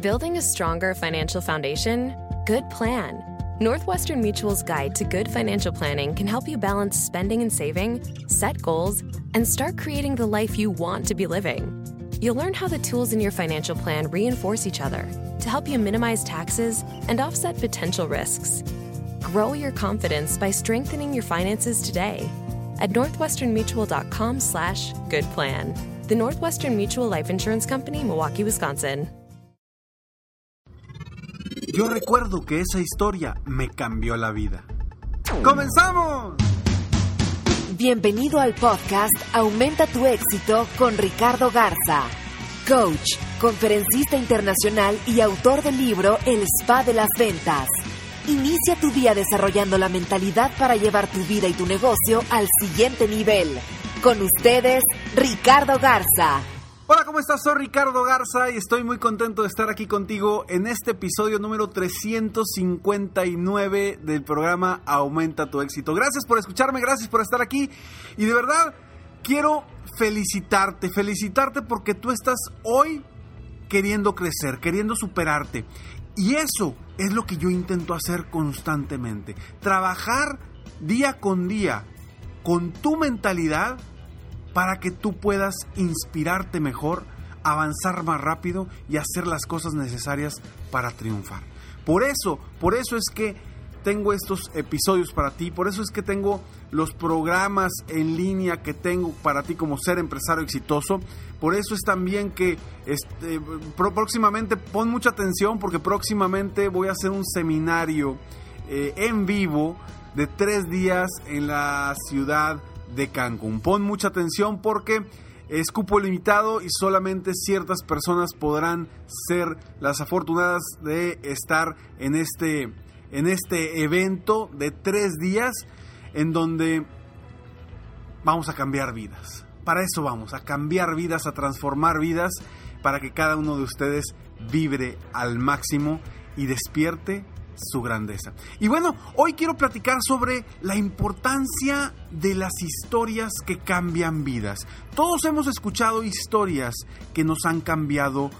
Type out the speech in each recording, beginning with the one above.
Building a stronger financial foundation? Good plan. Northwestern Mutual's guide to good financial planning can help you balance spending and saving, set goals, and start creating the life you want to be living. You'll learn how the tools in your financial plan reinforce each other to help you minimize taxes and offset potential risks. Grow your confidence by strengthening your finances today at northwesternmutual.com slash good plan. The Northwestern Mutual Life Insurance Company, Milwaukee, Wisconsin. Yo recuerdo que esa historia me cambió la vida. ¡Comenzamos! Bienvenido al podcast Aumenta tu éxito con Ricardo Garza, coach, conferencista internacional y autor del libro El Spa de las Ventas. Inicia tu día desarrollando la mentalidad para llevar tu vida y tu negocio al siguiente nivel. Con ustedes, Ricardo Garza. Hola, ¿cómo estás? Soy Ricardo Garza y estoy muy contento de estar aquí contigo en este episodio número 359 del programa Aumenta tu éxito. Gracias por escucharme, gracias por estar aquí y de verdad quiero felicitarte, felicitarte porque tú estás hoy queriendo crecer, queriendo superarte. Y eso es lo que yo intento hacer constantemente. Trabajar día con día con tu mentalidad para que tú puedas inspirarte mejor, avanzar más rápido y hacer las cosas necesarias para triunfar. Por eso, por eso es que tengo estos episodios para ti, por eso es que tengo los programas en línea que tengo para ti como ser empresario exitoso. Por eso es también que este, próximamente pon mucha atención porque próximamente voy a hacer un seminario eh, en vivo de tres días en la ciudad de Cancún. Pon mucha atención porque es cupo limitado y solamente ciertas personas podrán ser las afortunadas de estar en este, en este evento de tres días en donde vamos a cambiar vidas. Para eso vamos, a cambiar vidas, a transformar vidas, para que cada uno de ustedes vibre al máximo y despierte su grandeza. Y bueno, hoy quiero platicar sobre la importancia de las historias que cambian vidas. Todos hemos escuchado historias que nos han cambiado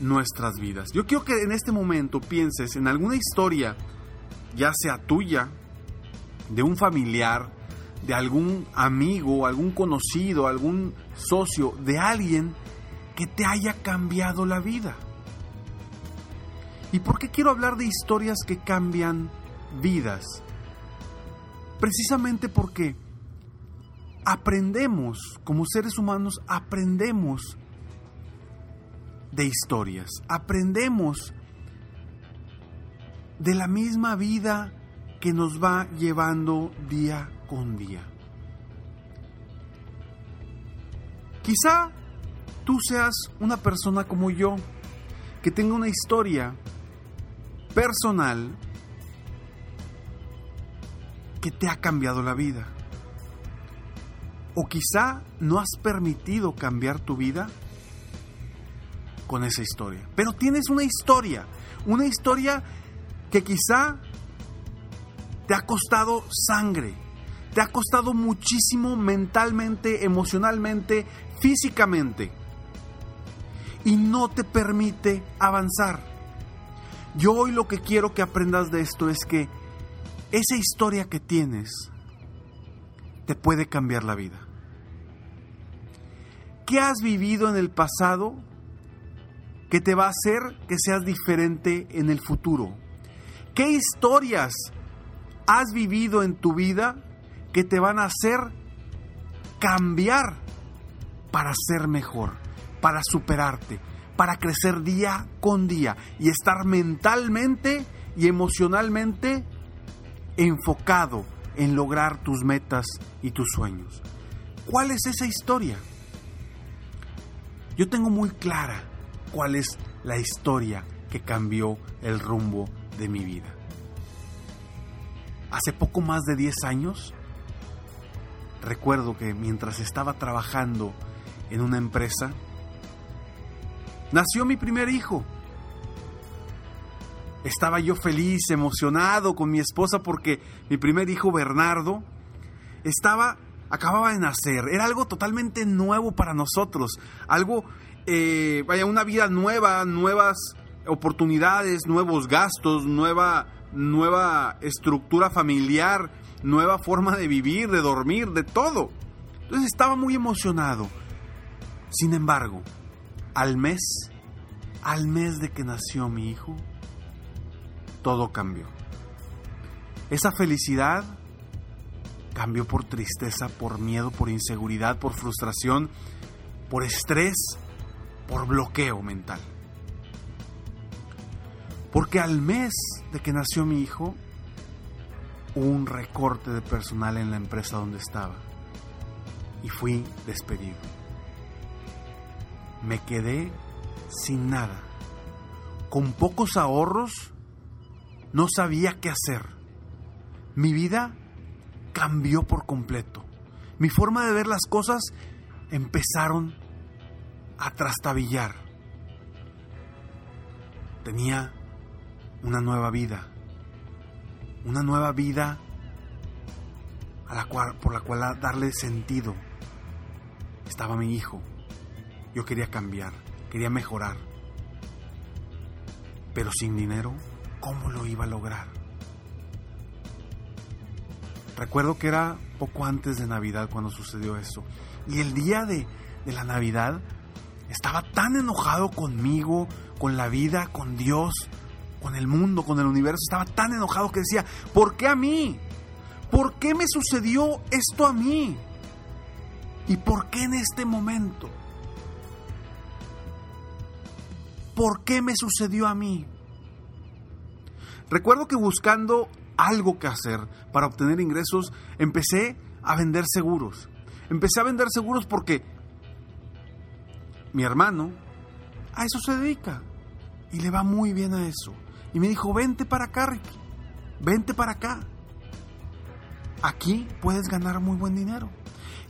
nuestras vidas. Yo quiero que en este momento pienses en alguna historia, ya sea tuya, de un familiar, de algún amigo, algún conocido, algún socio, de alguien que te haya cambiado la vida. ¿Y por qué quiero hablar de historias que cambian vidas? Precisamente porque aprendemos, como seres humanos, aprendemos de historias, aprendemos de la misma vida que nos va llevando día con día. Quizá tú seas una persona como yo, que tenga una historia personal que te ha cambiado la vida. O quizá no has permitido cambiar tu vida con esa historia. Pero tienes una historia, una historia que quizá te ha costado sangre, te ha costado muchísimo mentalmente, emocionalmente, físicamente. Y no te permite avanzar. Yo hoy lo que quiero que aprendas de esto es que esa historia que tienes te puede cambiar la vida. ¿Qué has vivido en el pasado que te va a hacer que seas diferente en el futuro? ¿Qué historias has vivido en tu vida que te van a hacer cambiar para ser mejor, para superarte, para crecer día con día y estar mentalmente y emocionalmente enfocado en lograr tus metas y tus sueños. ¿Cuál es esa historia? Yo tengo muy clara cuál es la historia que cambió el rumbo de mi vida. Hace poco más de 10 años, recuerdo que mientras estaba trabajando en una empresa, nació mi primer hijo. Estaba yo feliz, emocionado con mi esposa porque mi primer hijo Bernardo estaba acababa de nacer. Era algo totalmente nuevo para nosotros, algo eh, vaya una vida nueva, nuevas oportunidades, nuevos gastos, nueva nueva estructura familiar, nueva forma de vivir, de dormir, de todo. Entonces estaba muy emocionado. Sin embargo, al mes, al mes de que nació mi hijo, todo cambió. Esa felicidad cambió por tristeza, por miedo, por inseguridad, por frustración, por estrés, por bloqueo mental. Porque al mes de que nació mi hijo, hubo un recorte de personal en la empresa donde estaba y fui despedido. Me quedé sin nada, con pocos ahorros, no sabía qué hacer. Mi vida cambió por completo. Mi forma de ver las cosas empezaron a trastabillar. Tenía una nueva vida. Una nueva vida a la cual, por la cual darle sentido. Estaba mi hijo. Yo quería cambiar, quería mejorar. Pero sin dinero, ¿cómo lo iba a lograr? Recuerdo que era poco antes de Navidad cuando sucedió eso. Y el día de, de la Navidad estaba tan enojado conmigo, con la vida, con Dios, con el mundo, con el universo. Estaba tan enojado que decía, ¿por qué a mí? ¿Por qué me sucedió esto a mí? ¿Y por qué en este momento? ¿Por qué me sucedió a mí? Recuerdo que buscando algo que hacer para obtener ingresos, empecé a vender seguros. Empecé a vender seguros porque mi hermano a eso se dedica y le va muy bien a eso. Y me dijo, vente para acá, Ricky, vente para acá. Aquí puedes ganar muy buen dinero.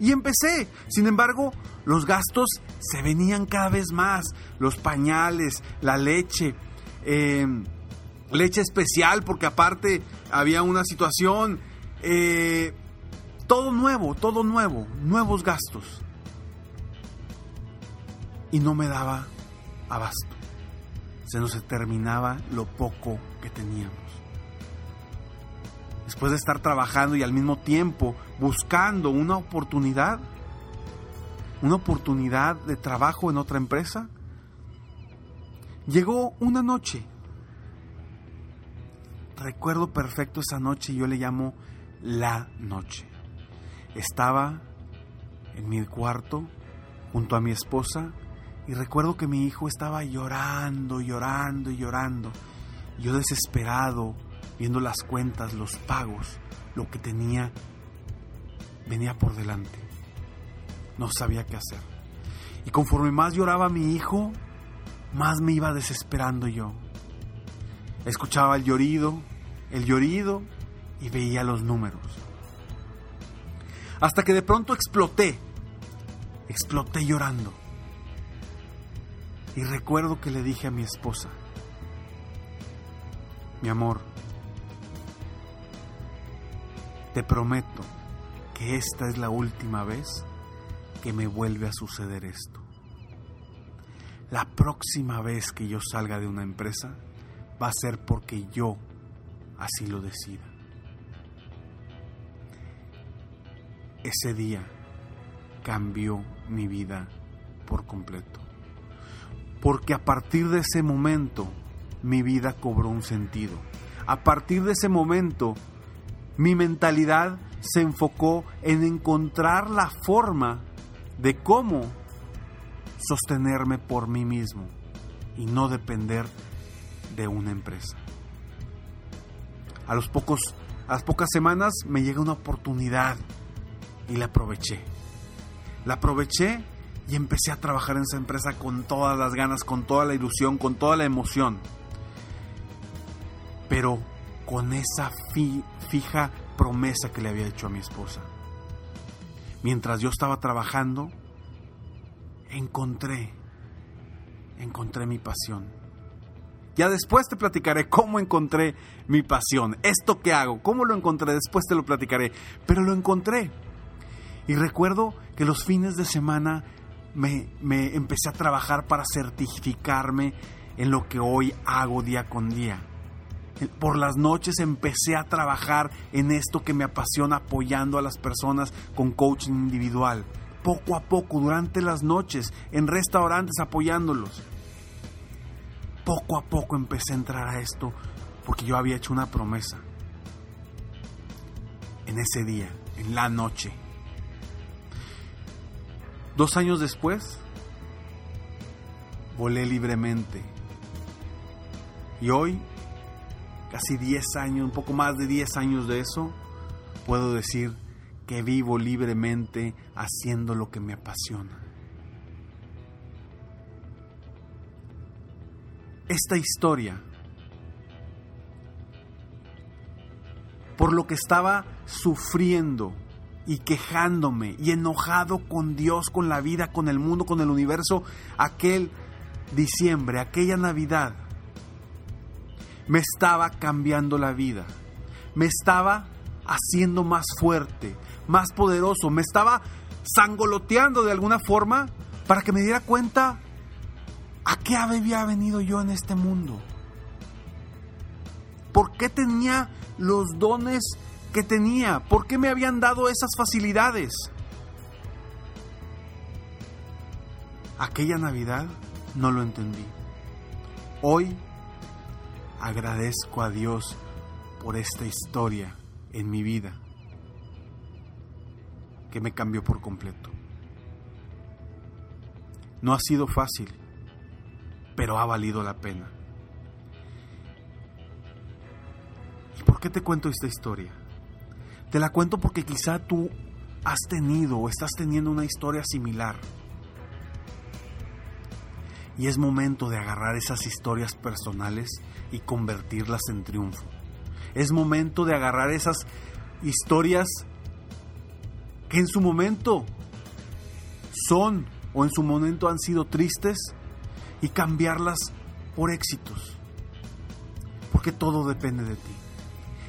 Y empecé. Sin embargo, los gastos se venían cada vez más. Los pañales, la leche, eh, leche especial, porque aparte había una situación. Eh, todo nuevo, todo nuevo, nuevos gastos. Y no me daba abasto se nos terminaba lo poco que teníamos. Después de estar trabajando y al mismo tiempo buscando una oportunidad, una oportunidad de trabajo en otra empresa, llegó una noche. Recuerdo perfecto esa noche, yo le llamo la noche. Estaba en mi cuarto junto a mi esposa y recuerdo que mi hijo estaba llorando, llorando y llorando. Yo desesperado, viendo las cuentas, los pagos, lo que tenía, venía por delante. No sabía qué hacer. Y conforme más lloraba mi hijo, más me iba desesperando yo. Escuchaba el llorido, el llorido y veía los números. Hasta que de pronto exploté, exploté llorando. Y recuerdo que le dije a mi esposa, mi amor, te prometo esta es la última vez que me vuelve a suceder esto. La próxima vez que yo salga de una empresa va a ser porque yo así lo decida. Ese día cambió mi vida por completo porque a partir de ese momento mi vida cobró un sentido. A partir de ese momento mi mentalidad se enfocó en encontrar la forma de cómo sostenerme por mí mismo y no depender de una empresa. A los pocos a las pocas semanas me llega una oportunidad y la aproveché. La aproveché y empecé a trabajar en esa empresa con todas las ganas, con toda la ilusión, con toda la emoción. pero con esa fija promesa que le había hecho a mi esposa. Mientras yo estaba trabajando, encontré, encontré mi pasión. Ya después te platicaré cómo encontré mi pasión, esto que hago, cómo lo encontré, después te lo platicaré, pero lo encontré. Y recuerdo que los fines de semana me, me empecé a trabajar para certificarme en lo que hoy hago día con día. Por las noches empecé a trabajar en esto que me apasiona apoyando a las personas con coaching individual. Poco a poco, durante las noches, en restaurantes apoyándolos. Poco a poco empecé a entrar a esto porque yo había hecho una promesa. En ese día, en la noche. Dos años después, volé libremente. Y hoy, casi 10 años, un poco más de 10 años de eso, puedo decir que vivo libremente haciendo lo que me apasiona. Esta historia, por lo que estaba sufriendo, y quejándome y enojado con Dios, con la vida, con el mundo, con el universo, aquel diciembre, aquella Navidad, me estaba cambiando la vida, me estaba haciendo más fuerte, más poderoso, me estaba sangoloteando de alguna forma para que me diera cuenta a qué había venido yo en este mundo. ¿Por qué tenía los dones que tenía? ¿Por qué me habían dado esas facilidades? Aquella Navidad no lo entendí. Hoy agradezco a Dios por esta historia en mi vida que me cambió por completo. No ha sido fácil, pero ha valido la pena. ¿Y por qué te cuento esta historia? Te la cuento porque quizá tú has tenido o estás teniendo una historia similar. Y es momento de agarrar esas historias personales y convertirlas en triunfo. Es momento de agarrar esas historias que en su momento son o en su momento han sido tristes y cambiarlas por éxitos. Porque todo depende de ti.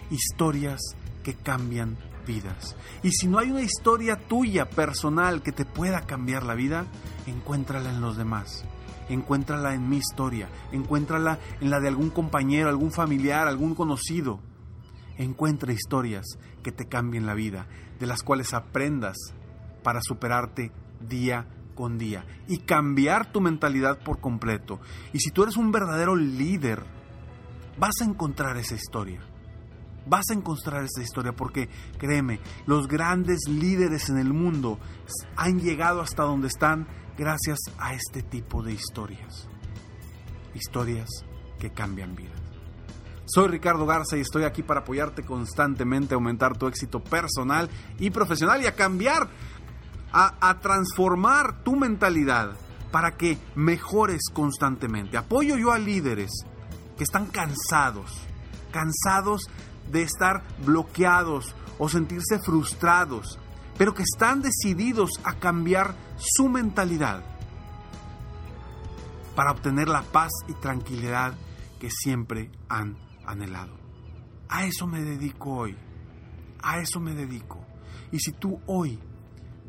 Historias que cambian vidas. Y si no hay una historia tuya personal que te pueda cambiar la vida, encuéntrala en los demás. Encuéntrala en mi historia, encuéntrala en la de algún compañero, algún familiar, algún conocido. Encuentra historias que te cambien la vida, de las cuales aprendas para superarte día con día y cambiar tu mentalidad por completo. Y si tú eres un verdadero líder, vas a encontrar esa historia vas a encontrar esta historia porque créeme, los grandes líderes en el mundo han llegado hasta donde están gracias a este tipo de historias. Historias que cambian vidas. Soy Ricardo Garza y estoy aquí para apoyarte constantemente aumentar tu éxito personal y profesional y a cambiar, a, a transformar tu mentalidad para que mejores constantemente. Apoyo yo a líderes que están cansados, cansados de estar bloqueados o sentirse frustrados, pero que están decididos a cambiar su mentalidad para obtener la paz y tranquilidad que siempre han anhelado. A eso me dedico hoy, a eso me dedico. Y si tú hoy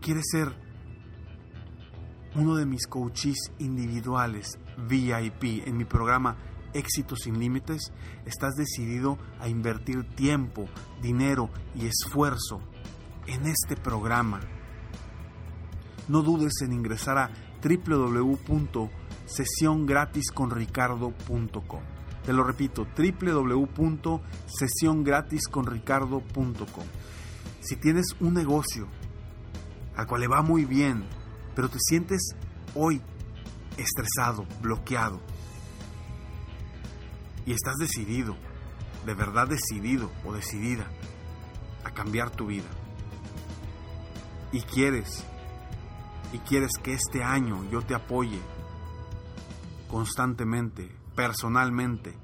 quieres ser uno de mis coaches individuales VIP en mi programa éxito sin límites, estás decidido a invertir tiempo, dinero y esfuerzo en este programa. No dudes en ingresar a www.sesiongratisconricardo.com. Te lo repito, www.sesiongratisconricardo.com. Si tienes un negocio al cual le va muy bien, pero te sientes hoy estresado, bloqueado, y estás decidido, de verdad decidido o decidida a cambiar tu vida. Y quieres, y quieres que este año yo te apoye constantemente, personalmente,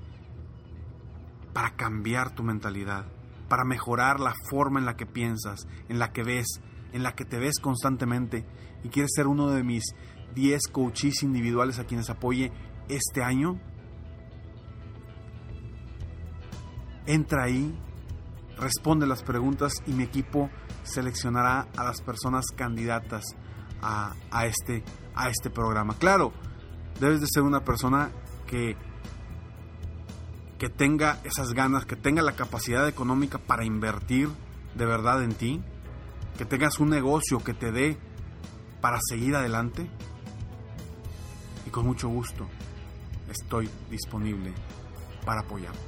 para cambiar tu mentalidad, para mejorar la forma en la que piensas, en la que ves, en la que te ves constantemente y quieres ser uno de mis 10 coaches individuales a quienes apoye este año, entra ahí, responde las preguntas y mi equipo seleccionará a las personas candidatas a, este, a este programa. Claro, debes de ser una persona que, que tenga esas ganas, que tenga la capacidad económica para invertir de verdad en ti, que tengas un negocio que te dé para seguir adelante. Y con mucho gusto estoy disponible para apoyarte.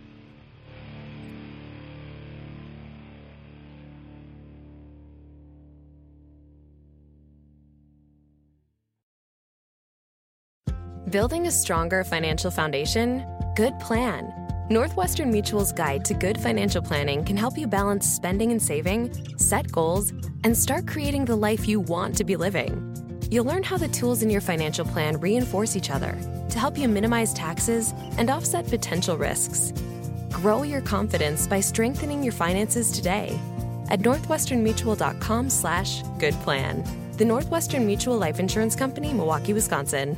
Building a stronger financial foundation? Good plan. Northwestern Mutual's guide to good financial planning can help you balance spending and saving, set goals, and start creating the life you want to be living. You'll learn how the tools in your financial plan reinforce each other to help you minimize taxes and offset potential risks. Grow your confidence by strengthening your finances today at northwesternmutual.com slash good plan. The Northwestern Mutual Life Insurance Company, Milwaukee, Wisconsin.